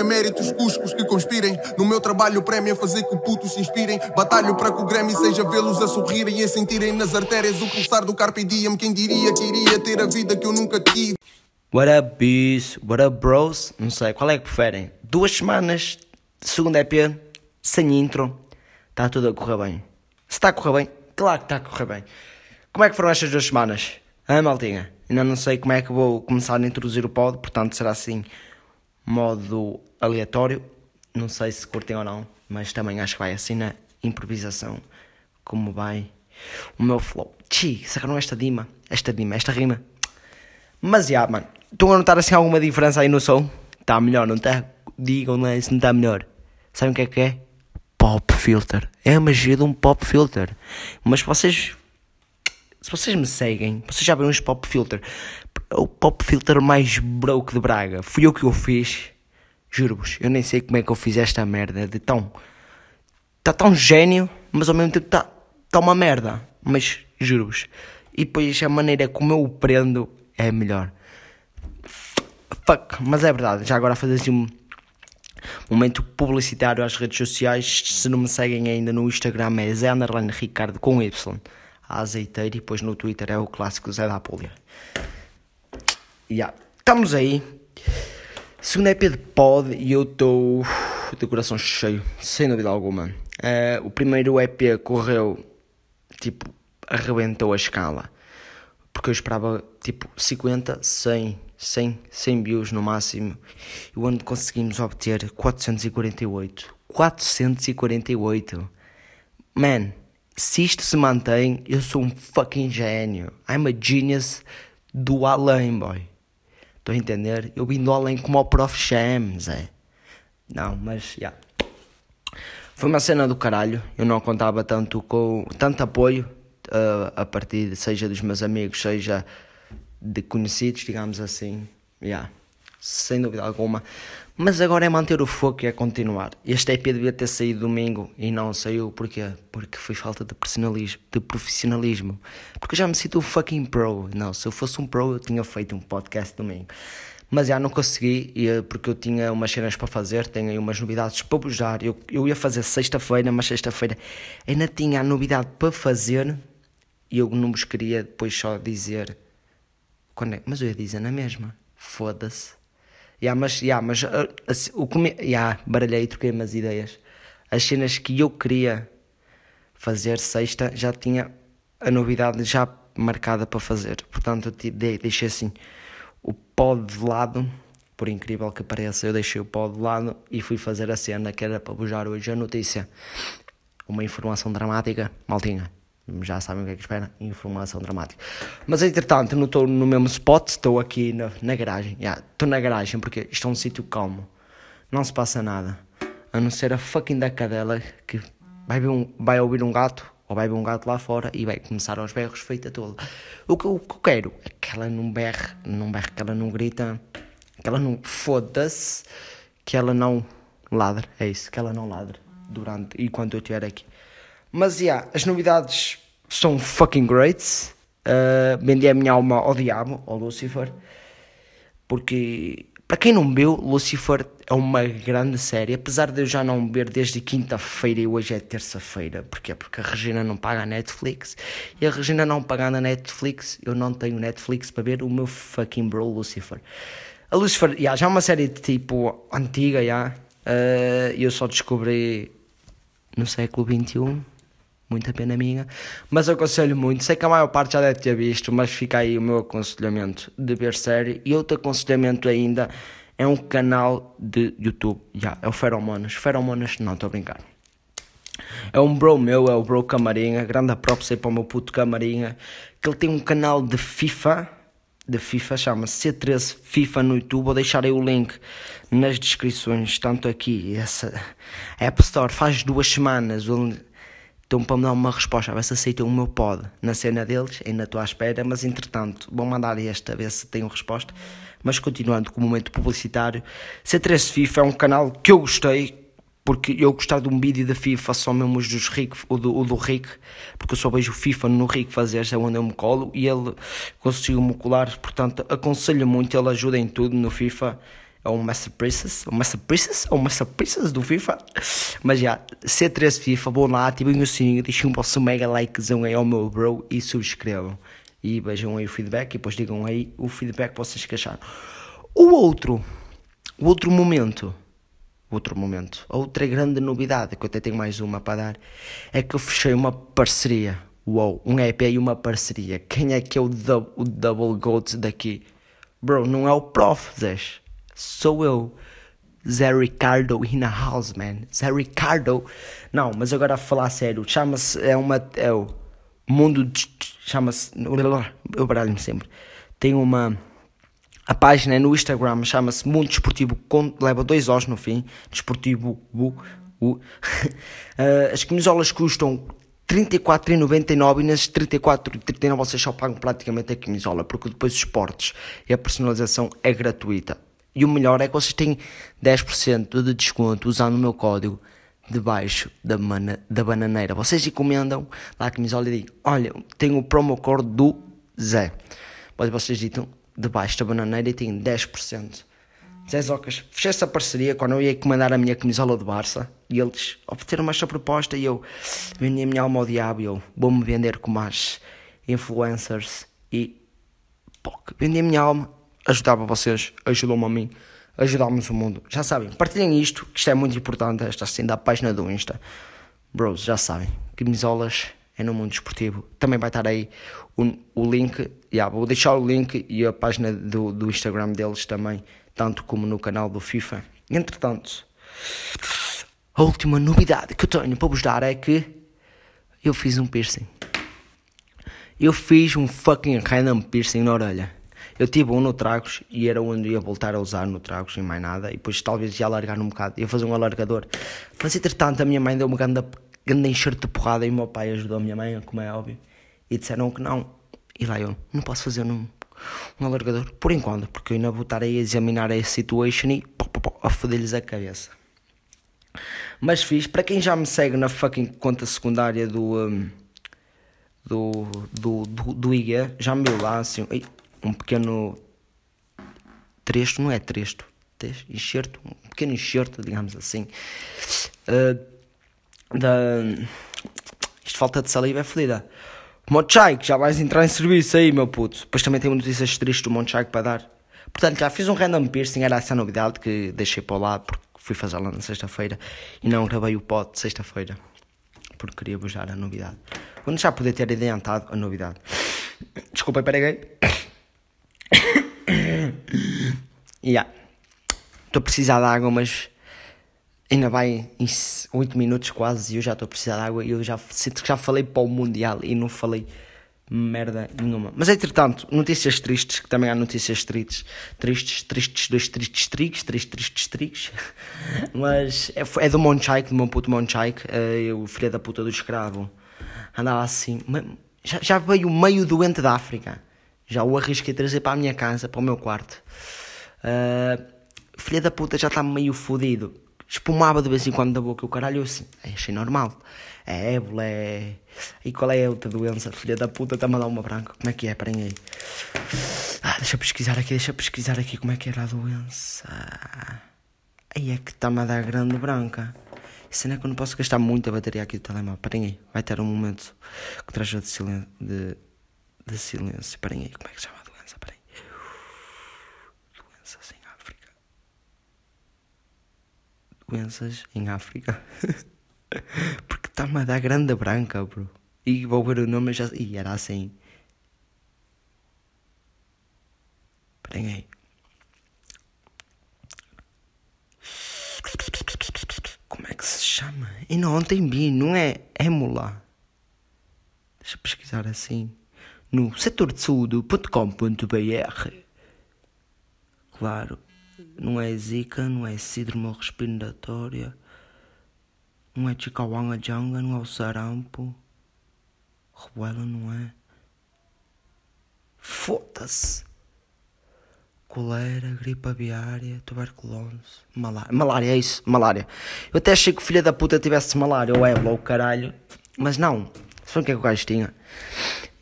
é méritos, cuscos que conspirem. No meu trabalho, prémio a fazer que putos se inspirem. Batalho para que o Grammy seja vê-los a sorrirem e a sentirem nas artérias o pulsar do Carpe Diem. Quem diria que iria ter a vida que eu nunca tive? What up, bis? What up, bros? Não sei, qual é que preferem? Duas semanas, segundo EP, sem intro, está tudo a correr bem. Se está a correr bem, claro que está a correr bem. Como é que foram estas duas semanas? Ah, maltinha? Ainda não sei como é que vou começar a introduzir o pod, portanto será assim, modo aleatório. Não sei se curtem ou não, mas também acho que vai assim na improvisação, como vai o meu flow. Chi, sacaram esta dima, esta dima, esta rima. Mas já, yeah, mano, Estão a notar assim alguma diferença aí no som? Está melhor, não está? Digam lá se não está melhor. Sabem o que é que é? Pop filter. É a magia de um pop filter. Mas vocês. Se vocês me seguem, vocês já viram este pop filter. O pop filter mais broke de Braga. Fui eu que o fiz. Juro-vos, eu nem sei como é que eu fiz esta merda de tão. Está tão gênio, mas ao mesmo tempo está tá uma merda. Mas juro-vos. E depois a maneira como eu o prendo é melhor. Fuck, mas é verdade, já agora fazer assim um momento publicitário às redes sociais. Se não me seguem ainda no Instagram é Zé Underline Ricardo com Y, a azeiteira, e depois no Twitter é o clássico Zé da Apólia. Yeah. Estamos aí. Segunda EP de pod e eu estou de coração cheio, sem dúvida alguma. Uh, o primeiro EP correu, tipo, arrebentou a escala. Porque eu esperava, tipo, 50, 100, 100, 100 views no máximo, e onde conseguimos obter 448. 448. Man, se isto se mantém, eu sou um fucking gênio. I'm a genius do além, boy. Estou a entender? Eu vim além como o Prof. Shams, é. Não, mas, já. Yeah. Foi uma cena do caralho. Eu não contava tanto com tanto apoio uh, a partir, seja dos meus amigos, seja de conhecidos, digamos assim. Yeah. Sem dúvida alguma. Mas agora é manter o foco e é continuar. Este EP devia ter saído domingo e não saiu. Porquê? Porque foi falta de profissionalismo. De profissionalismo. Porque já me sinto um fucking pro. Não, se eu fosse um pro eu tinha feito um podcast domingo. Mas já não consegui, eh, porque eu tinha umas cenas para fazer, tenho aí umas novidades para vos. Eu, eu ia fazer sexta-feira, mas sexta-feira ainda tinha a novidade para fazer e eu não vos queria depois só dizer quando é? Mas eu ia dizer na mesma. Foda-se. Yeah, mas, yeah, mas uh, assim, o come... yeah, baralhei e troquei umas ideias. As cenas que eu queria fazer sexta já tinha a novidade já marcada para fazer. Portanto, eu deixei assim o pó de lado. Por incrível que pareça, eu deixei o pó de lado e fui fazer a cena que era para bujar hoje a notícia. Uma informação dramática, maltinha já sabem o que é que espera, informação dramática. Mas entretanto, não estou no mesmo spot, estou aqui na, na garagem. Estou yeah, na garagem porque isto é um sítio calmo, não se passa nada. A não ser a fucking da cadela que vai, um, vai ouvir um gato, ou vai ver um gato lá fora e vai começar aos berros feita toda. O que, o que eu quero é que ela não berre, não berre, que ela não grita, que ela não foda-se, que ela não ladre, é isso, que ela não ladre durante, enquanto eu estiver aqui. Mas, yeah, as novidades são fucking great. Uh, vendi a minha alma ao diabo, ao Lucifer. Porque, para quem não viu, Lucifer é uma grande série. Apesar de eu já não ver desde quinta-feira e hoje é terça-feira. Porquê? Porque a Regina não paga a Netflix. E a Regina não pagando a Netflix, eu não tenho Netflix para ver o meu fucking bro Lucifer. A Lucifer, yeah, já é uma série de tipo antiga, já. Uh, eu só descobri no século XXI muita pena minha. Mas aconselho muito, sei que a maior parte já deve ter visto, mas fica aí o meu aconselhamento de ver série. E outro aconselhamento ainda é um canal de YouTube, já, yeah, é o Feromonas. Feromonas, não, estou a brincar. É um bro meu, é o bro Camarinha, grande props aí para o meu puto Camarinha, que ele tem um canal de FIFA, de FIFA, chama-se C13 FIFA no YouTube, vou deixar aí o link nas descrições, tanto aqui, essa App Store faz duas semanas, estão para me dar uma resposta, a ver se aceitam o meu pod na cena deles, ainda estou à espera, mas entretanto vou mandar esta a ver se tenho resposta. Mas continuando com o momento publicitário, C3 FIFA é um canal que eu gostei, porque eu gostava de um vídeo da FIFA só mesmo os dos Rick, o do, o do Rick, porque eu só vejo FIFA no Rick fazer, é onde eu me colo, e ele conseguiu me colar, portanto aconselho muito, ele ajuda em tudo no FIFA. É o Master Princess, o Master Princess, o Master Princess do FIFA. Mas já, C13 FIFA, vão lá, ativem o sininho, deixem um vosso mega likezão aí ao meu bro e subscrevam. E vejam aí o feedback e depois digam aí o feedback que vocês que acharam. O outro, o outro momento, outro momento, a outra grande novidade, que eu até tenho mais uma para dar, é que eu fechei uma parceria. Uou, um EP e uma parceria. Quem é que é o, dub, o Double Goat daqui? Bro, não é o Prof, Zé. Sou eu. Zé Ricardo in a house, man. Zé Ricardo. Não, mas agora a falar sério. Chama-se. É uma. É o mundo. Chama-se. Eu baralho-me sempre. Tem uma. A página no Instagram chama-se Mundo Desportivo. Leva dois Os no fim. Desportivo. Uh, uh. As camisolas custam 34,99 e nas 34,39 vocês só pagam praticamente a camisola, porque depois os esportes e a personalização é gratuita. E o melhor é que vocês têm 10% de desconto usando o meu código debaixo da, mana, da bananeira. Vocês encomendam lá a camisola e dizem: Olha, tenho o promo code do Zé. Depois vocês ditam debaixo da bananeira e têm 10%. Zé Zocas, fechei essa parceria quando eu ia encomendar a minha camisola de Barça e eles obteram esta proposta e eu vendi a minha alma ao diabo e eu vou-me vender com mais influencers e poc, vendi a minha alma, ajudava vocês, ajudou-me a mim, ajudámos o mundo. Já sabem, partilhem isto, que isto é muito importante, esta assim da página do Insta. Bros, já sabem, camisolas é no mundo esportivo. Também vai estar aí o, o link, yeah, vou deixar o link e a página do, do Instagram deles também tanto como no canal do FIFA. Entretanto, a última novidade que eu tenho para vos dar é que eu fiz um piercing. Eu fiz um fucking random piercing na orelha. Eu tive um no Tragos e era onde ia voltar a usar no Tragos e mais nada. E depois talvez ia alargar um bocado, ia fazer um alargador. Mas entretanto a minha mãe deu uma grande, grande enxerto de porrada e o meu pai ajudou a minha mãe, como é óbvio. E disseram que não. E lá eu, não posso fazer, não um alargador, por enquanto, porque eu ainda vou estar aí a examinar a situation e pô, pô, pô, a foder-lhes a cabeça. Mas fiz, para quem já me segue na fucking conta secundária do. Um, do, do, do, do já me viu lá assim, um pequeno trecho, não é trecho, enxerto, um pequeno enxerto, digamos assim, uh, da. Isto falta de saliva é fodida Monchai, que já vais entrar em serviço aí, meu puto. Depois também tenho notícias tristes do Monchai para dar. Portanto, já fiz um random piercing, era essa a novidade que deixei para lá porque fui fazê-la na sexta-feira e não gravei o pod de sexta-feira porque queria dar a novidade. Quando já poder ter adiantado a novidade. Desculpa, peraí. Yeah. Estou a precisar de água, mas ainda vai em 8 minutos quase e eu já estou a precisar de água e eu já sinto que já falei para o Mundial e não falei merda nenhuma. Mas entretanto, notícias tristes, que também há notícias tristes, tristes, tristes, dois tristes trigs, três tristes trigs. Mas é, é do Monchaik, do meu puto Monchaik, uh, o filho da puta do escravo. Andava assim, já, já veio meio doente da África. Já o arrisquei trazer para a minha casa, para o meu quarto. Uh, filha da puta já está meio fodido espumava de vez em quando da boca o caralho, eu assim, achei normal. É ébola, é. E qual é a outra doença? Filha da puta, está-me a dar uma branca. Como é que é? Parem aí. Ah, deixa eu pesquisar aqui, deixa eu pesquisar aqui como é que era a doença. Aí é que está-me a dar grande branca. Não é que eu não posso gastar muita bateria aqui do telemóvel. Parem aí, vai ter um momento que traz de silêncio. De, de silêncio. Parem aí, como é que chama. Doença assim doenças em África. Porque está-me a dar grande branca, bro. E vou ver o nome já. E era assim. Esperem aí. Como é que se chama? E não, ontem vi, não é émula. Deixa eu pesquisar assim. No setor de saúde.com.br. Claro não é zika, não é síndrome respiratória, não é chikungunya, não é o sarampo, rebuela não é. Foda-se! Colera, gripe aviária, tuberculose, malária. Malária, é isso, malária. Eu até achei que o filho da puta tivesse malária ou ébola ou caralho, mas não. Sabe o que é que o gajo tinha?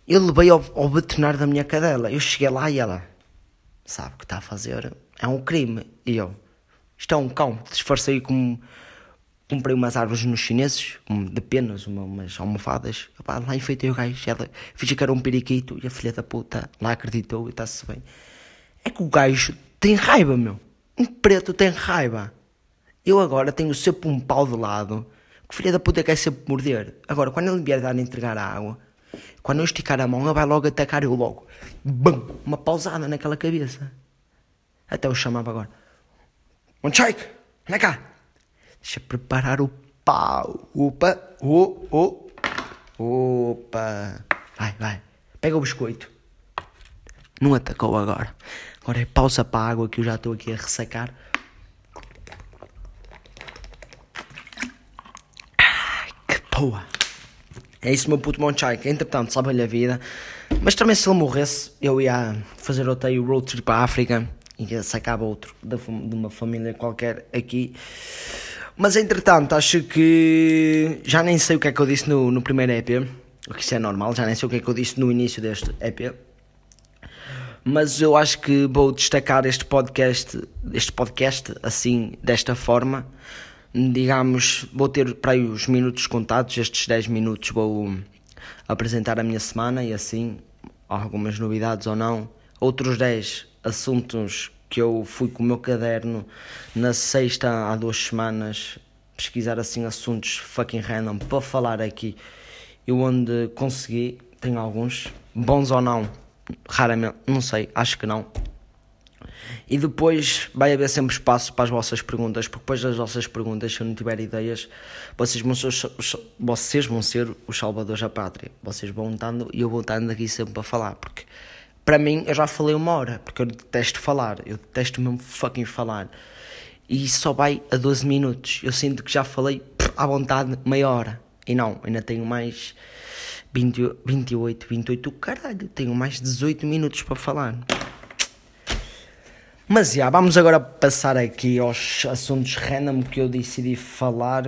Eu levei ao, ao veterinário da minha cadela. Eu cheguei lá e ela sabe o que está a fazer é um crime. E eu, isto é um cão. Disfarcei como. Comprei umas árvores nos chineses, de penas, uma, umas almofadas. Epá, lá enfeitei o gajo. Ela, fiz que era um periquito e a filha da puta lá acreditou e está-se bem. É que o gajo tem raiva, meu. Um preto tem raiva. Eu agora tenho sempre um pau de lado que filha da puta quer sempre morder. Agora, quando ele vier dar a entregar a água, quando eu esticar a mão, ele vai logo atacar eu logo. Bum! Uma pausada naquela cabeça. Até eu chamava agora. Monchike, anda cá. Deixa preparar o pau. Opa, oh, oh. Opa. Vai, vai. Pega o biscoito. Não atacou agora. Agora é pausa para a água que eu já estou aqui a ressacar. Ai, que boa. É isso, meu puto Monchai, que entretanto salva-lhe a vida. Mas também se ele morresse, eu ia fazer outro road trip a África e sacava outro de uma família qualquer aqui. Mas entretanto, acho que já nem sei o que é que eu disse no, no primeiro EP, o que isso é normal, já nem sei o que é que eu disse no início deste EP. Mas eu acho que vou destacar este podcast, este podcast assim, desta forma. Digamos, vou ter para aí os minutos contados, estes 10 minutos vou apresentar a minha semana e assim, algumas novidades ou não. Outros 10 assuntos que eu fui com o meu caderno na sexta há duas semanas pesquisar assim assuntos fucking random para falar aqui. Eu onde consegui, tenho alguns, bons ou não, raramente, não sei, acho que não. E depois vai haver sempre espaço para as vossas perguntas, porque depois das vossas perguntas, se eu não tiver ideias, vocês vão ser, vocês vão ser os salvadores da pátria. Vocês vão estando e eu vou estando aqui sempre para falar, porque para mim, eu já falei uma hora, porque eu detesto falar, eu detesto mesmo fucking falar. E só vai a 12 minutos. Eu sinto que já falei à vontade meia hora. E não, ainda tenho mais 20, 28, 28, caralho, tenho mais 18 minutos para falar. Mas já, vamos agora passar aqui aos assuntos random que eu decidi falar.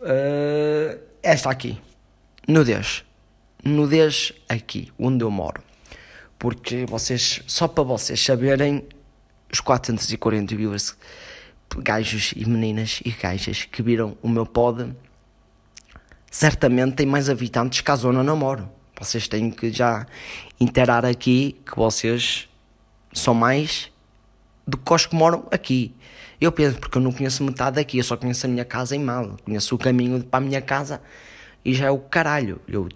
Uh, esta aqui, nudez. Nudez aqui, onde eu moro porque vocês, só para vocês saberem, os 440 viewers, gajos e meninas e gajas que viram o meu pod, certamente têm mais habitantes que a zona namoro. Vocês têm que já interar aqui que vocês são mais do que os que moram aqui. Eu penso, porque eu não conheço metade daqui, eu só conheço a minha casa em mal, conheço o caminho para a minha casa e já é o caralho. Eu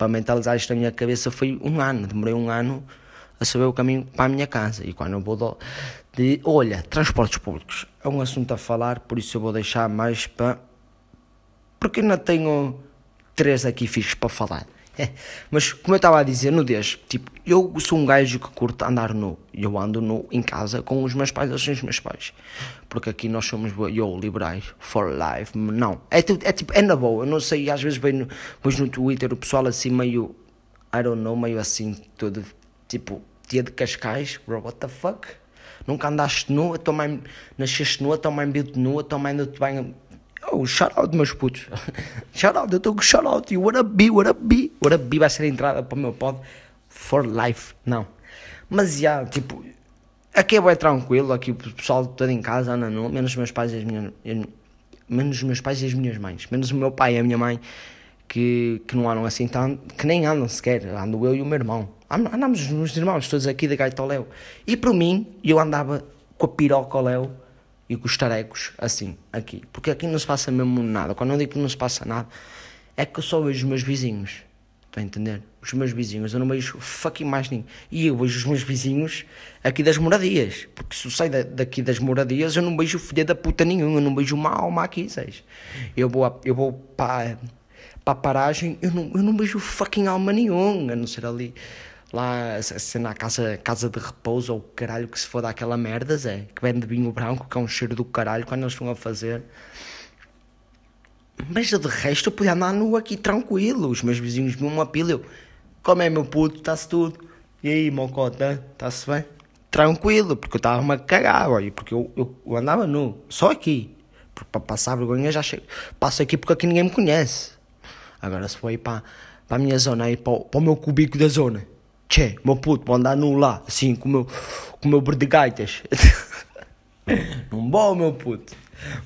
para mentalizar isto na minha cabeça foi um ano. Demorei um ano a saber o caminho para a minha casa. E quando eu vou do, de. Olha, transportes públicos é um assunto a falar, por isso eu vou deixar mais para. Porque ainda tenho três aqui fixos para falar. Mas como eu estava a dizer, nudez, tipo, eu sou um gajo que curta andar nu. Eu ando nu em casa com os meus pais ou sem os meus pais. Porque aqui nós somos, eu, liberais, for life. Não, é, é tipo, é na boa. Eu não sei, às vezes vejo no, no Twitter o pessoal assim meio, I don't know, meio assim, todo, tipo, dia de Cascais, bro, what the fuck? Nunca andaste nu, tua mãe nasceste nua, tua mãe viu-te nua, tua mãe deu-te bem Oh, shout out, meus putos. shout out, eu estou com shout out. E what up, be, what up, be. What up, be vai ser a entrada para o meu pod for life. Não. Mas já, tipo, aqui é bem tranquilo. Aqui o pessoal todo em casa anda nu, menos os meus pais e as minhas. Menos os meus pais e as minhas mães. Menos o meu pai e a minha mãe, que, que não andam assim tanto, que nem andam sequer. Ando eu e o meu irmão. Andamos os meus irmãos todos aqui da Gaita ao Léo. E para mim, eu andava com a piroca ao Léo e com os tarecos assim, aqui. Porque aqui não se passa mesmo nada. Quando eu digo que não se passa nada, é que eu só vejo os meus vizinhos. Estão a entender? Os meus vizinhos, eu não vejo fucking mais ninguém. E eu vejo os meus vizinhos aqui das moradias. Porque se eu saio daqui das moradias, eu não vejo filha da puta nenhum. Eu não vejo uma alma aqui, sabes? Eu vou, eu vou para, para a paragem, eu não, eu não vejo fucking alma nenhuma. A não ser ali lá se na casa, casa de repouso ou caralho que se for daquela merda, Zé, que vem de vinho branco, que é um cheiro do caralho quando eles estão a fazer. Mas de resto eu podia andar nu aqui tranquilo, os meus vizinhos me uma eu, como é meu puto, está-se tudo. E aí, mocota, está-se bem? Tranquilo, porque eu estava-me a cagar, olha, porque eu, eu, eu, andava nu, só aqui. Para passar vergonha já chego. Passo aqui porque aqui ninguém me conhece. Agora se for para, para a minha zona, aí para, para o meu cubico da zona Tchê, meu puto, vou andar nu lá, assim, com o meu, com o meu bordegaitas. Não vou, meu puto.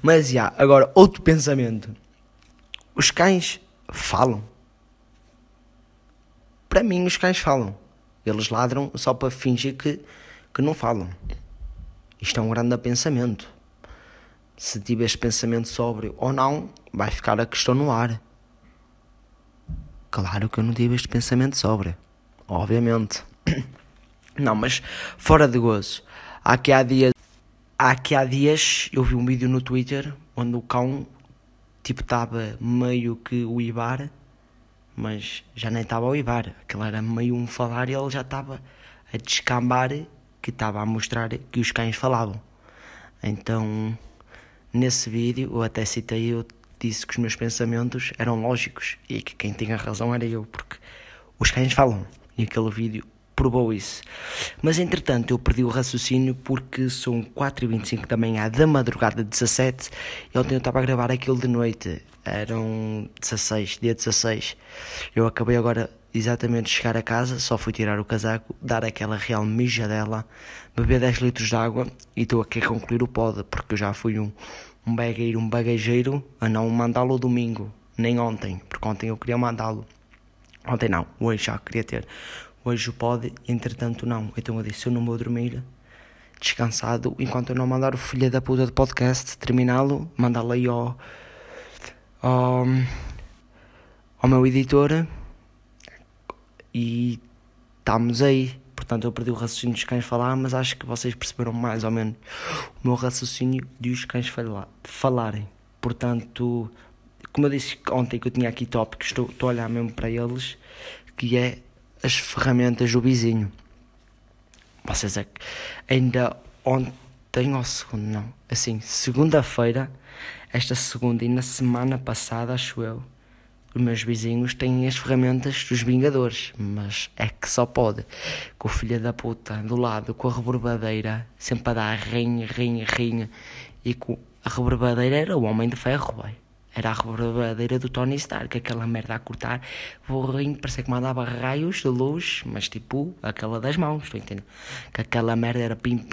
Mas, já, agora, outro pensamento. Os cães falam. Para mim, os cães falam. Eles ladram só para fingir que, que não falam. Isto é um grande pensamento. Se tiveres pensamento sóbrio ou não, vai ficar a questão no ar. Claro que eu não tive este pensamento sóbrio. Obviamente. Não, mas fora de gozo. Aqui há dias. Aqui há dias eu vi um vídeo no Twitter onde o cão tipo estava meio que o Ibar, mas já nem estava o Ibar. Aquilo era meio um falar e ele já estava a descambar que estava a mostrar que os cães falavam. Então, nesse vídeo, eu até citei, eu disse que os meus pensamentos eram lógicos e que quem tinha razão era eu, porque os cães falam. E aquele vídeo provou isso. Mas entretanto eu perdi o raciocínio porque são 4h25 da manhã da madrugada 17 e ontem eu estava a gravar aquilo de noite. Eram 16, dia 16. Eu acabei agora exatamente de chegar a casa, só fui tirar o casaco, dar aquela real mijadela, beber 10 litros de água e estou aqui a concluir o pod, porque eu já fui um, um bagueiro, um bagageiro a não mandá-lo domingo, nem ontem, porque ontem eu queria mandá-lo. Ontem não, hoje já queria ter. Hoje pode, entretanto não. Então eu disse, eu não vou dormir descansado enquanto eu não mandar o filho da puta de podcast, terminá-lo, mandá-lo aí ao, ao, ao meu editor e estamos aí. Portanto, eu perdi o raciocínio dos cães falar, mas acho que vocês perceberam mais ou menos o meu raciocínio de os cães falar, falarem. Portanto, como eu disse ontem que eu tinha aqui tópicos, estou, estou a olhar mesmo para eles, que é as ferramentas do vizinho. Vocês é que ainda ontem ou segundo, não, assim, segunda-feira, esta segunda e na semana passada, acho eu, os meus vizinhos têm as ferramentas dos Vingadores, mas é que só pode. Com o filho da puta do lado, com a reborbadeira, sempre a dar rinha, rinha, rinha, e com a reborbadeira era o Homem de Ferro, vai. Era a rebordadeira do Tony Stark, aquela merda a cortar, borrinho, parecia que mandava raios de luz, mas tipo, aquela das mãos, estou entendendo? Que aquela merda era pim,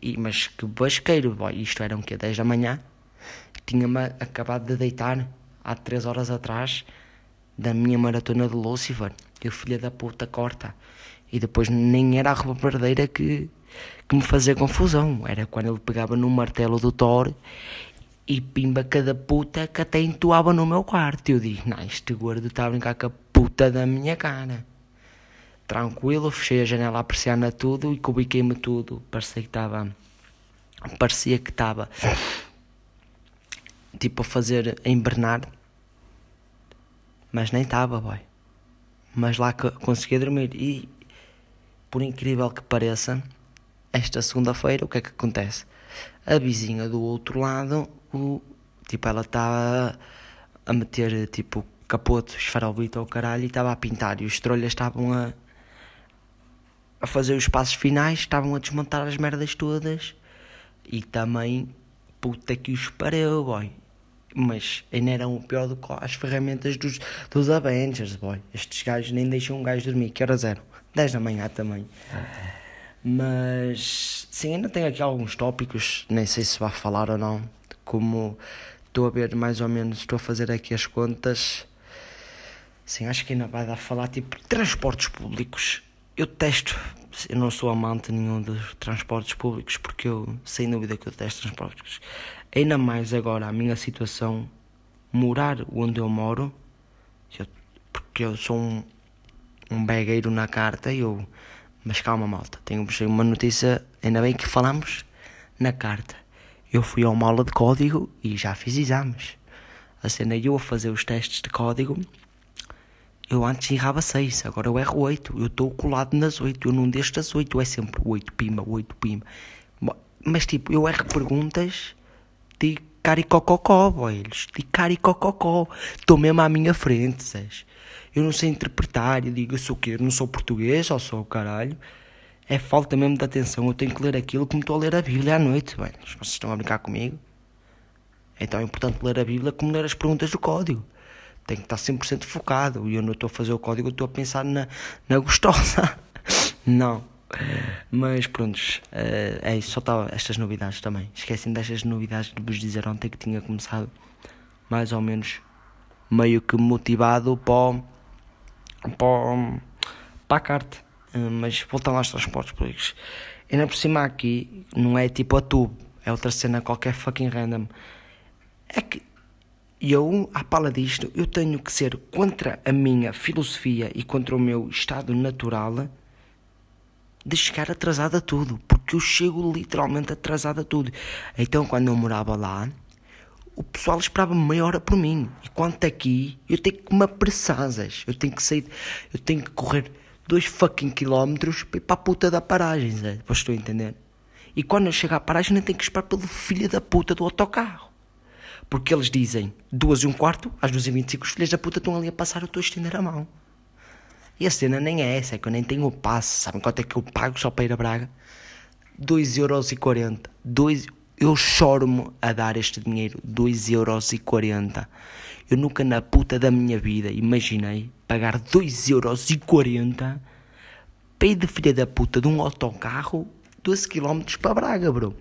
e, mas que basqueiro, boy, isto era um que 10 da manhã, tinha-me acabado de deitar há 3 horas atrás da minha maratona de Lucifer, e o filho da puta corta, e depois nem era a rebordadeira que, que me fazia confusão, era quando ele pegava no martelo do Thor e pimba cada puta que até entoava no meu quarto. Eu digo, não, este gordo está a brincar com a puta da minha cara. Tranquilo, fechei a janela a persiana tudo e cubiquei-me tudo. Parecia que estava. Parecia que estava. Tipo a fazer. a. Mas nem estava, boy. Mas lá consegui dormir. E. Por incrível que pareça, esta segunda-feira, o que é que acontece? A vizinha do outro lado o, tipo, ela estava a meter tipo capote, esfarelbito ao caralho e estava a pintar e os trolhas estavam a a fazer os passos finais, estavam a desmontar as merdas todas e também puta que os pariu, boy. Mas ainda eram o pior do que as ferramentas dos, dos Avengers, boy. Estes gajos nem deixam um gajo dormir, que horas eram? 10 da manhã também. Mas sim, ainda tenho aqui alguns tópicos, nem sei se vai falar ou não como estou a ver mais ou menos, estou a fazer aqui as contas. Sim, acho que ainda vai dar a falar tipo transportes públicos. Eu testo, eu não sou amante nenhum dos transportes públicos porque eu, sem dúvida que eu testo transportes públicos. Ainda mais agora a minha situação, morar onde eu moro, eu, porque eu sou um, um begueiro na carta eu. Mas calma, malta, tenho uma notícia, ainda bem que falamos na carta. Eu fui a uma aula de código e já fiz exames. A cena eu a fazer os testes de código, eu antes errava 6, agora eu erro 8. Eu estou colado nas 8, eu não deixo das 8, é sempre 8 pima, 8 pima. Mas tipo, eu erro perguntas de caricococó, boelhos, de caricococó. Estou mesmo à minha frente, sabes? Eu não sei interpretar, eu digo, eu sou o quê? Eu não sou português, ou sou o caralho é falta mesmo de atenção. Eu tenho que ler aquilo como estou a ler a Bíblia à noite. Bem, vocês estão a brincar comigo? É tão importante ler a Bíblia como ler as perguntas do código. tenho que estar 100% focado. E eu não estou a fazer o código, estou a pensar na, na gostosa. não. Mas pronto, uh, é isso, só estava estas novidades também. Esquecem destas novidades de vos dizer ontem que tinha começado mais ou menos meio que motivado para, para, para a carta. Uh, mas voltando aos transportes públicos. Ainda por cima aqui não é tipo a tubo, é outra cena qualquer fucking random. É que eu, à pala disto, eu tenho que ser contra a minha filosofia e contra o meu estado natural de chegar atrasado a tudo, porque eu chego literalmente atrasado a tudo. Então, quando eu morava lá, o pessoal esperava meia hora por mim. E quanto aqui, eu tenho que me apressar, eu tenho que sair, eu tenho que correr dois fucking quilómetros para ir para a puta da paragem, Zé. Depois estou a entender. E quando eu chego à paragem, nem tenho que esperar pelo filho da puta do autocarro. Porque eles dizem duas e um quarto, às duas e vinte e cinco, os filhos da puta estão ali a passar, eu estou a estender a mão. E a cena nem é essa, é que eu nem tenho o passe. Sabem quanto é que eu pago só para ir a Braga? 2,40€. Dois... Eu choro-me a dar este dinheiro, 2,40€. Eu nunca na puta da minha vida imaginei pagar 2,40€ para ir de filha da puta de um autocarro 12km para Braga, bro.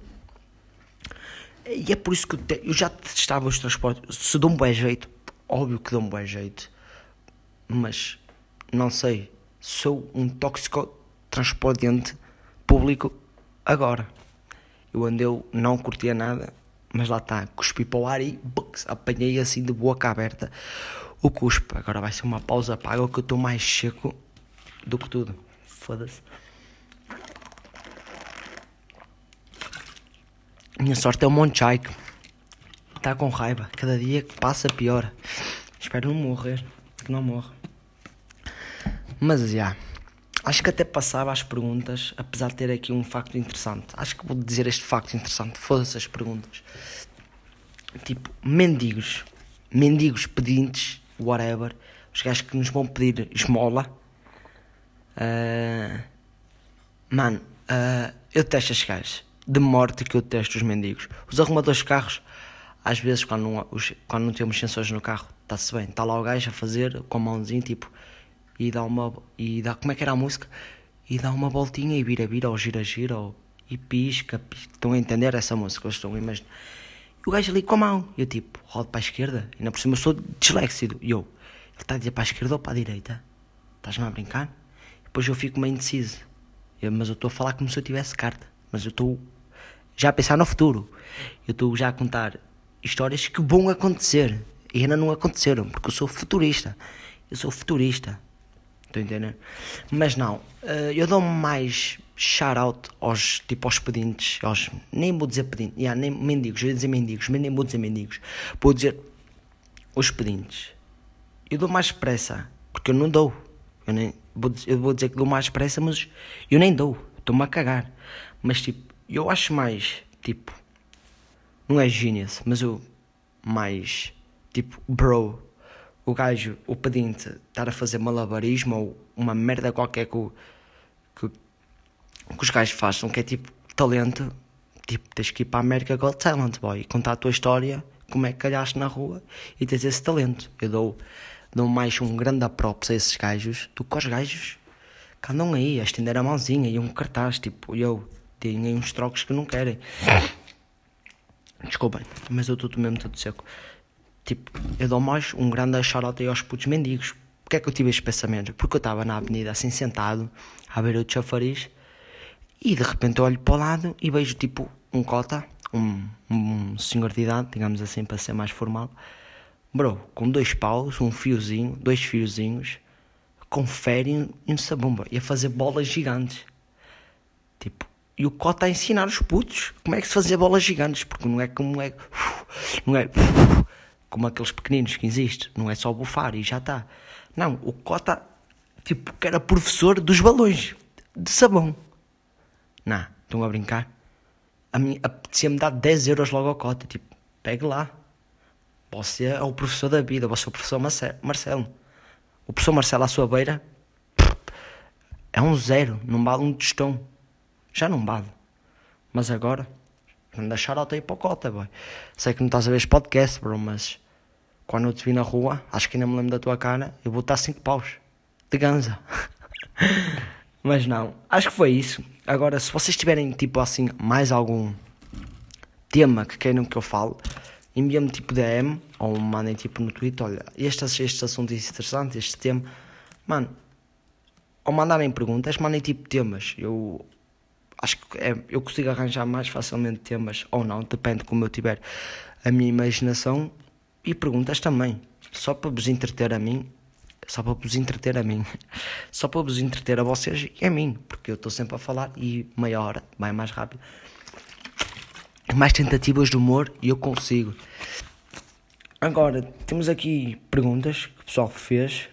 E é por isso que eu, te... eu já testava os transportes. Se dou um bom jeito, óbvio que dou um bom jeito, mas não sei, sou um tóxico transportante público agora. Eu andei, não curtia nada, mas lá está, cuspi para o ar e bux, apanhei assim de boca aberta o cuspe. Agora vai ser uma pausa paga que eu estou mais seco do que tudo. Foda-se. Minha sorte é o Monchaico. Está com raiva. Cada dia que passa pior. Espero não morrer. Que não morre. Mas já. Yeah, acho que até passava as perguntas, apesar de ter aqui um facto interessante. Acho que vou dizer este facto interessante. Foda-se as perguntas. Tipo, mendigos. Mendigos pedintes, whatever. Os gajos que nos vão pedir esmola. Uh, mano, uh, eu testo estes gajos. De morte que eu testo os mendigos. Os arrumadores de carros, às vezes, quando não, os, quando não temos sensores no carro, está-se bem. Está lá o gajo a fazer com a mãozinha, tipo e dá uma. E dá, como é que era a música? E dá uma voltinha e vira, vira, ou gira, gira, ou, e pisca, pisca. Estão a entender essa música? Eu estou a imaginar. E o gajo ali com a mão. E eu tipo, rodo para a esquerda. Na por cima eu sou disléxico. E eu, ele está a dizer para a esquerda ou para a direita? Estás-me a brincar? Depois eu fico meio indeciso. Eu, mas eu estou a falar como se eu tivesse carta. Mas eu estou já a pensar no futuro. Eu estou já a contar histórias que vão acontecer. E ainda não aconteceram, porque eu sou futurista. Eu sou futurista. Estou a entender? Mas não, eh, eu dou mais shout-out aos, tipo, aos pedintes, aos, nem vou dizer pedintes, yeah, nem mendigos, eu ia dizer mendigos, mas nem vou dizer mendigos, vou dizer os pedintes. Eu dou mais pressa, porque eu não dou. Eu, nem, vou, eu vou dizer que dou mais pressa, mas eu nem dou, estou-me a cagar. Mas tipo, eu acho mais, tipo, não é genius, mas eu mais, tipo, bro, o gajo, o pedinte, estar a fazer malabarismo ou uma merda qualquer que, o, que, que os gajos façam, que é tipo talento, tipo, tens que ir para a América Got Talent, boy, e contar a tua história, como é que calhaste na rua e tens esse talento. Eu dou, dou mais um grande props a esses gajos do que aos gajos que andam aí a estender a mãozinha e um cartaz, tipo, eu tenho aí uns trocos que não querem. Desculpem, mas eu estou mesmo todo seco. Tipo, eu dou mais um grande aí aos putos mendigos. Porquê é que eu tive este pensamento? Porque eu estava na avenida assim sentado, à beira do chafariz, e de repente eu olho para o lado e vejo tipo um cota, um, um senhor de idade, digamos assim, para ser mais formal, bro, com dois paus, um fiozinho, dois fiozinhos, com féreo e um sabumba, e a fazer bolas gigantes. Tipo, e o cota a ensinar os putos como é que se fazia bolas gigantes, porque não é como é. Não é como aqueles pequeninos que existem, não é só bufar e já está. Não, o Cota, tipo, que era professor dos balões de sabão. Não, estão a brincar? A mim apetecia-me dar 10 euros logo ao Cota, tipo, pegue lá. Você é o professor da vida, você é o professor Marcelo. O professor Marcelo à sua beira é um zero, não vale um tostão. Já não vale. Mas agora Anda shout aí para o Cota, boy. Sei que não estás a ver podcast, bro, mas quando eu te vi na rua, acho que ainda me lembro da tua cara, eu vou estar 5 paus de ganza. Mas não, acho que foi isso. Agora, se vocês tiverem tipo assim mais algum tema que queiram que eu fale, enviem-me tipo DM ou mandem tipo no Twitter, olha, este, este assunto é interessante, este tema, mano, ou mandarem perguntas, mandem tipo temas. Eu acho que é, eu consigo arranjar mais facilmente temas ou não, depende como eu tiver a minha imaginação e perguntas também, só para vos entreter a mim, só para vos entreter a mim, só para vos entreter a vocês e a mim, porque eu estou sempre a falar e meia hora vai mais rápido. Mais tentativas de humor e eu consigo. Agora, temos aqui perguntas que o pessoal fez.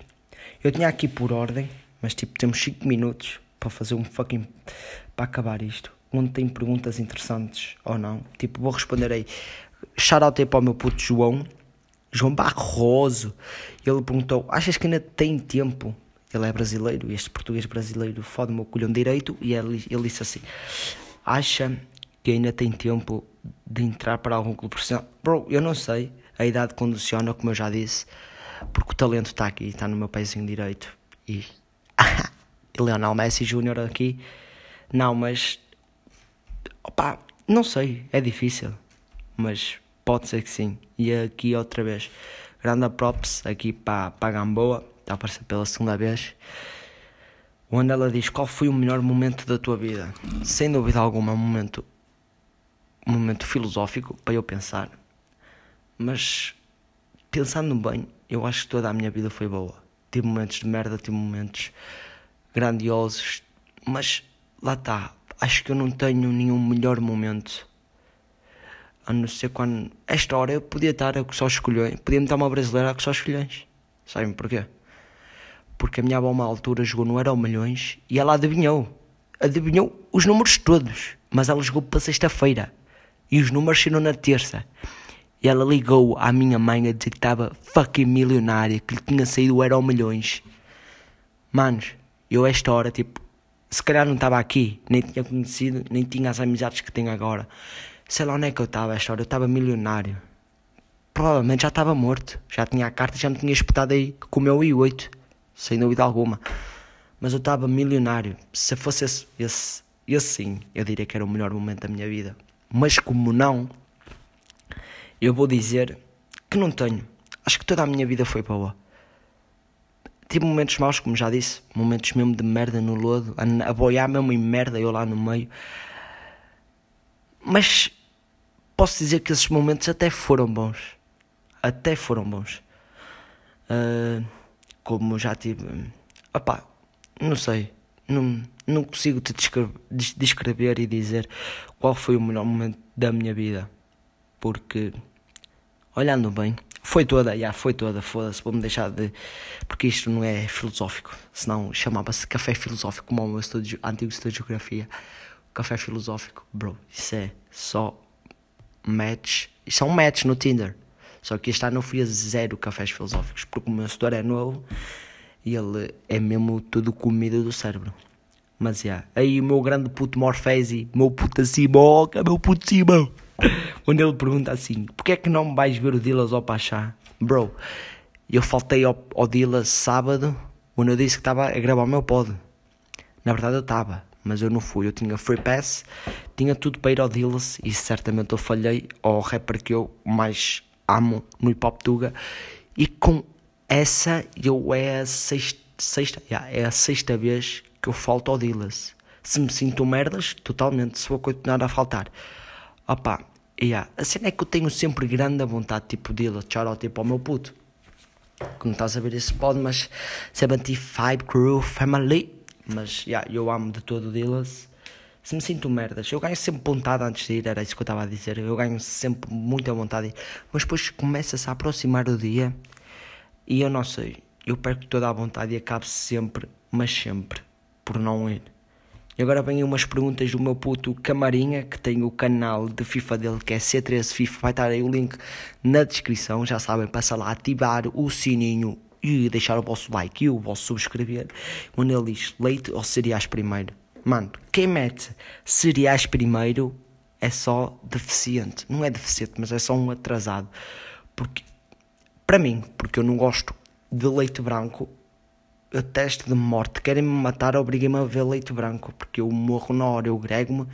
Eu tinha aqui por ordem, mas tipo, temos 5 minutos para fazer um fucking. para acabar isto. Onde tem perguntas interessantes ou não. Tipo, vou responder aí. Shoutout aí para o meu puto João. João Barroso. Ele perguntou: Achas que ainda tem tempo? Ele é brasileiro, este português brasileiro fode o colhão direito. E ele, ele disse assim: Acha que ainda tem tempo de entrar para algum clube profissional? Bro, eu não sei. A idade condiciona, como eu já disse, porque o talento está aqui, está no meu pezinho direito. E. Leonel Messi Júnior aqui. Não, mas. Opá, não sei, é difícil. Mas pode ser que sim. E aqui outra vez. Grande props aqui para, para Gamboa. Está a aparecer pela segunda vez. Onde ela diz qual foi o melhor momento da tua vida. Sem dúvida alguma, um momento. Um momento filosófico para eu pensar. Mas pensando bem, eu acho que toda a minha vida foi boa. Tive momentos de merda, tive momentos grandiosos, mas lá está. Acho que eu não tenho nenhum melhor momento. A não ser quando. Esta hora eu podia estar a que só escolhões. Podia-me dar uma brasileira a que só escolhões. Sabem porquê? Porque a minha avó, uma altura, jogou no Euro Milhões e ela adivinhou. Adivinhou os números todos. Mas ela jogou para sexta-feira. E os números saíram na terça. E ela ligou à minha mãe a dizer que estava fucking milionária, que lhe tinha saído o Euro Milhões. Manos, eu a esta hora, tipo, se calhar não estava aqui, nem tinha conhecido, nem tinha as amizades que tenho agora. Sei lá onde é que eu estava a esta hora, eu estava milionário. Provavelmente já estava morto, já tinha a carta, já me tinha espetado aí com o meu i8, sem dúvida alguma. Mas eu estava milionário. Se fosse esse, esse, esse sim, eu diria que era o melhor momento da minha vida. Mas como não, eu vou dizer que não tenho. Acho que toda a minha vida foi boa. Tive momentos maus, como já disse, momentos mesmo de merda no lodo, a, a boiar mesmo em merda, eu lá no meio. Mas posso dizer que esses momentos até foram bons. Até foram bons. Uh, como já tive. Opá, não sei. Não, não consigo te descrever, descrever e dizer qual foi o melhor momento da minha vida. Porque, olhando bem, foi toda, já foi toda, foda-se, vou-me deixar de. Porque isto não é filosófico, senão chamava-se café filosófico, como o meu antigo estúdio de geografia. Café filosófico, bro, isso é só match. Isso é um match no Tinder. Só que este ano eu fui a zero cafés filosóficos, porque o meu setor é novo e ele é mesmo tudo comida do cérebro. Mas já, yeah. aí o meu grande puto Morfese, meu puto Simoca, meu puto Simão. Onde ele pergunta assim: Porquê é que não vais ver o Dillas ao Pachá? Bro, eu faltei ao, ao Dillas sábado, onde eu disse que estava a gravar o meu pod. Na verdade eu estava, mas eu não fui. Eu tinha free pass, tinha tudo para ir ao Dillas e certamente eu falhei ao rapper que eu mais amo no hip hop Tuga. E com essa eu é a sexta, sexta yeah, é a sexta vez que eu falto ao Dillas. Se me sinto merdas, totalmente, se vou continuar a faltar. Opa, yeah. a cena é que eu tenho sempre grande vontade, tipo, de ir shout tipo, ao meu puto. Como estás a ver esse pod, mas 75 Crew Family. Mas, yeah, eu amo de todo o Dillas. Se me sinto merdas, eu ganho sempre vontade antes de ir, era isso que eu estava a dizer. Eu ganho sempre muita vontade. Mas depois começa-se a aproximar o dia e eu não sei. Eu perco toda a vontade e acabo sempre, mas sempre, por não ir. E agora vêm umas perguntas do meu puto Camarinha, que tem o canal de FIFA dele, que é C13 FIFA. Vai estar aí o link na descrição. Já sabem, passa lá, ativar o sininho e deixar o vosso like e o vosso subscrever. Quando ele diz leite ou cereais primeiro. Mano, quem mete cereais primeiro é só deficiente. Não é deficiente, mas é só um atrasado. Porque Para mim, porque eu não gosto de leite branco, eu testo de morte. Querem-me matar, obriguem-me a beber leite branco, porque eu morro na hora, eu grego-me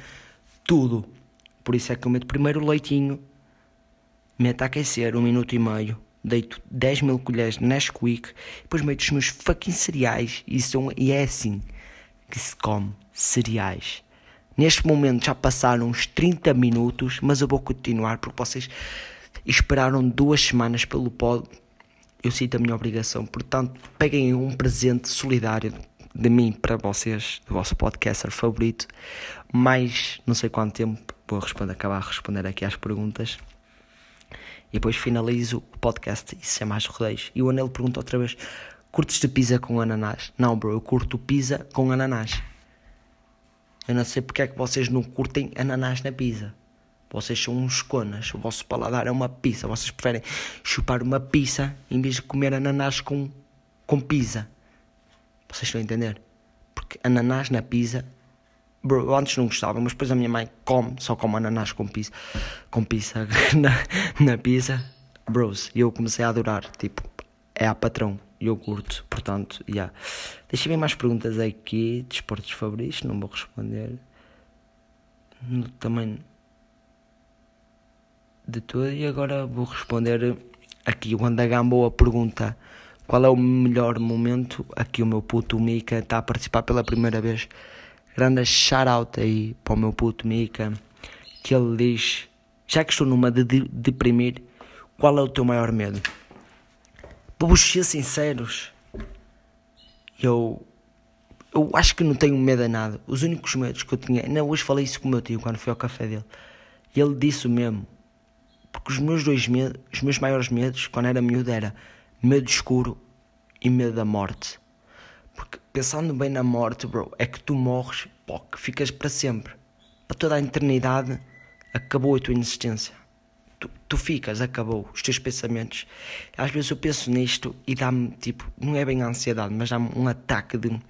tudo. Por isso é que eu meto primeiro o leitinho, meto a aquecer um minuto e meio, deito 10 mil colheres de Nesquik, depois meto os meus fucking cereais e, são, e é assim que se come cereais. Neste momento já passaram uns 30 minutos, mas eu vou continuar porque vocês esperaram duas semanas pelo pod. Eu sinto a minha obrigação, portanto, peguem um presente solidário de mim para vocês, do vosso podcaster favorito, mais não sei quanto tempo vou responder, acabar a responder aqui às perguntas. E depois finalizo o podcast e sem mais rodeios. E o Anel pergunta outra vez: curtes de pizza com ananás? Não, bro, eu curto pizza com ananás. Eu não sei porque é que vocês não curtem ananás na pizza. Vocês são uns conas, o vosso paladar é uma pizza. Vocês preferem chupar uma pizza em vez de comer ananás com, com pizza. Vocês estão a entender? Porque ananás na pizza. Bro, antes não gostava, mas depois a minha mãe come, só come ananás com pizza, com pizza na, na pizza. Bros, e eu comecei a adorar. Tipo, é a patrão e eu curto, portanto, já. Yeah. Deixa-me mais perguntas aqui, desportos favoritos, não vou responder. Também de tudo. E agora vou responder aqui o Andagamboa pergunta qual é o melhor momento. Aqui o meu puto Mika está a participar pela primeira vez. Grande shout aí para o meu puto Mika, que ele diz: Já que estou numa de deprimir, qual é o teu maior medo? Para ser sinceros, eu, eu acho que não tenho medo a nada. Os únicos medos que eu tinha. Não, hoje falei isso com o meu tio quando fui ao café dele. E ele disse o mesmo. Porque os meus dois medos, os meus maiores medos, quando era miúdo, era medo escuro e medo da morte. Porque pensando bem na morte, bro, é que tu morres, pô, que ficas para sempre. Para toda a eternidade, acabou a tua existência tu, tu ficas, acabou, os teus pensamentos. Às vezes eu penso nisto e dá-me, tipo, não é bem a ansiedade, mas dá-me um ataque de,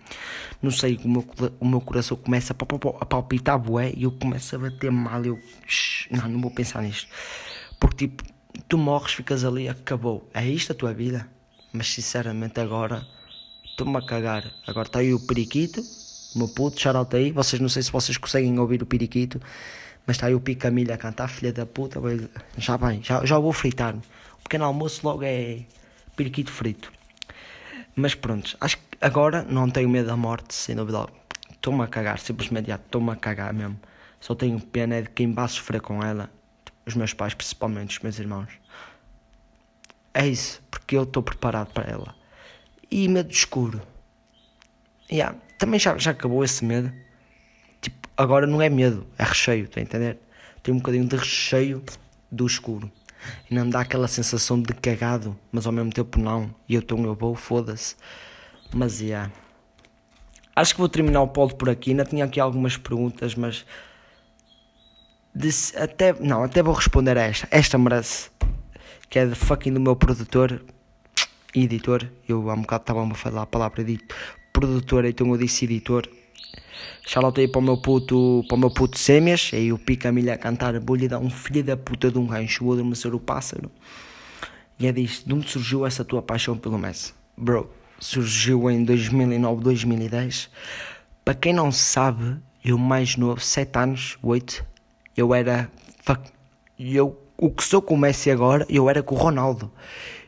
não sei, o meu, o meu coração começa a palpitar bué e eu começo a bater mal. Eu, não, não vou pensar nisto. Porque, tipo, tu morres, ficas ali, acabou. É isto a tua vida? Mas, sinceramente, agora estou-me a cagar. Agora está aí o periquito, meu puto, shout aí. Vocês, não sei se vocês conseguem ouvir o periquito. Mas está aí o Picamilha a cantar, filha da puta, já vai, já, já vou fritar. O pequeno almoço logo é periquito frito. Mas pronto, acho que agora não tenho medo da morte, sem dúvida. Estou-me a cagar, simplesmente estou-me a cagar mesmo. Só tenho pena é de quem vai sofrer com ela, os meus pais, principalmente os meus irmãos. É isso, porque eu estou preparado para ela. E medo escuro. Yeah, também já, já acabou esse medo. Agora não é medo, é recheio, está a entender? Tem um bocadinho de recheio do escuro. E não me dá aquela sensação de cagado, mas ao mesmo tempo não. E eu estou eu vou, foda-se. Mas. Yeah. Acho que vou terminar o pod por aqui. Ainda tinha aqui algumas perguntas, mas. Até, não, até vou responder a esta. Esta merece. Que é de fucking do meu produtor e editor. Eu há um bocado estava a falar a palavra editor. Produtor, então eu disse editor. Shoutout aí para o meu puto, para o meu puto Sêmias, aí o pica a milha a cantar, vou-lhe dar um filho da puta de um gancho, vou adormecer o pássaro. E é disto, de onde surgiu essa tua paixão pelo Messi? Bro, surgiu em 2009, 2010. Para quem não sabe, eu mais novo, 7 anos, 8, eu era, eu, o que sou com o Messi agora, eu era com o Ronaldo.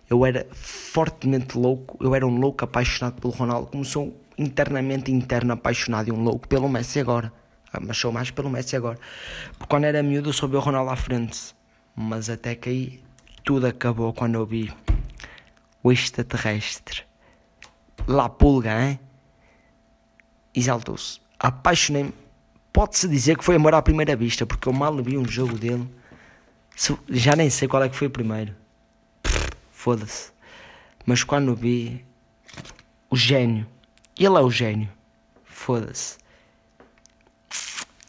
Eu era fortemente louco, eu era um louco apaixonado pelo Ronaldo, como sou internamente interno apaixonado e um louco pelo Messi agora. Ah, mas sou mais pelo Messi agora. Porque quando era miúdo eu vi o Ronaldo à frente. Mas até que aí tudo acabou quando eu vi o extraterrestre. La Pulga, hein? Exaltou-se. Apaixonei-me. Pode-se dizer que foi amor à primeira vista, porque eu mal vi um jogo dele. Já nem sei qual é que foi o primeiro. Foda-se. Mas quando vi o gênio ele é o gênio. Foda-se.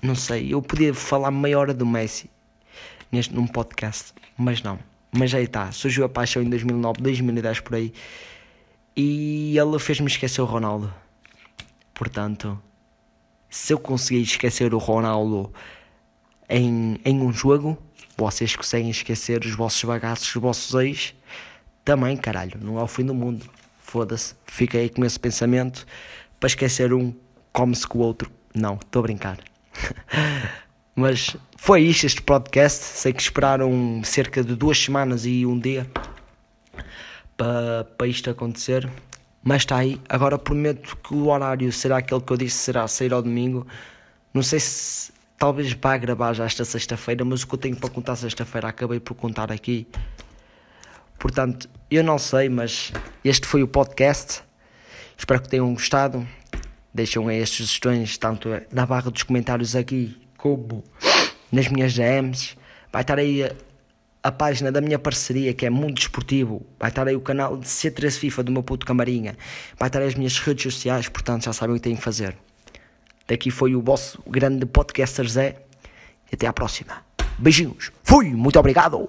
Não sei, eu podia falar meia hora do Messi neste, num podcast, mas não. Mas aí está, surgiu a paixão em 2009, 2010 por aí. E ele fez-me esquecer o Ronaldo. Portanto, se eu conseguir esquecer o Ronaldo em, em um jogo, vocês conseguem esquecer os vossos bagaços, os vossos ex. também, caralho, não é o fim do mundo. Foda-se, fica aí com esse pensamento para esquecer um, come-se com o outro. Não, estou a brincar. Mas foi isto este podcast. Sei que esperaram cerca de duas semanas e um dia para, para isto acontecer. Mas está aí. Agora prometo que o horário será aquele que eu disse, será sair ao domingo. Não sei se talvez vá gravar já esta sexta-feira, mas o que eu tenho para contar sexta-feira acabei por contar aqui. Portanto, eu não sei, mas este foi o podcast. Espero que tenham gostado. Deixam aí as sugestões, tanto na barra dos comentários aqui como nas minhas DMs. Vai estar aí a página da minha parceria que é Mundo Desportivo. Vai estar aí o canal de C3 FIFA do meu puto Camarinha. Vai estar aí as minhas redes sociais, portanto já sabem o que têm que fazer. Daqui foi o vosso grande podcaster Zé. E até à próxima. Beijinhos. Fui, muito obrigado.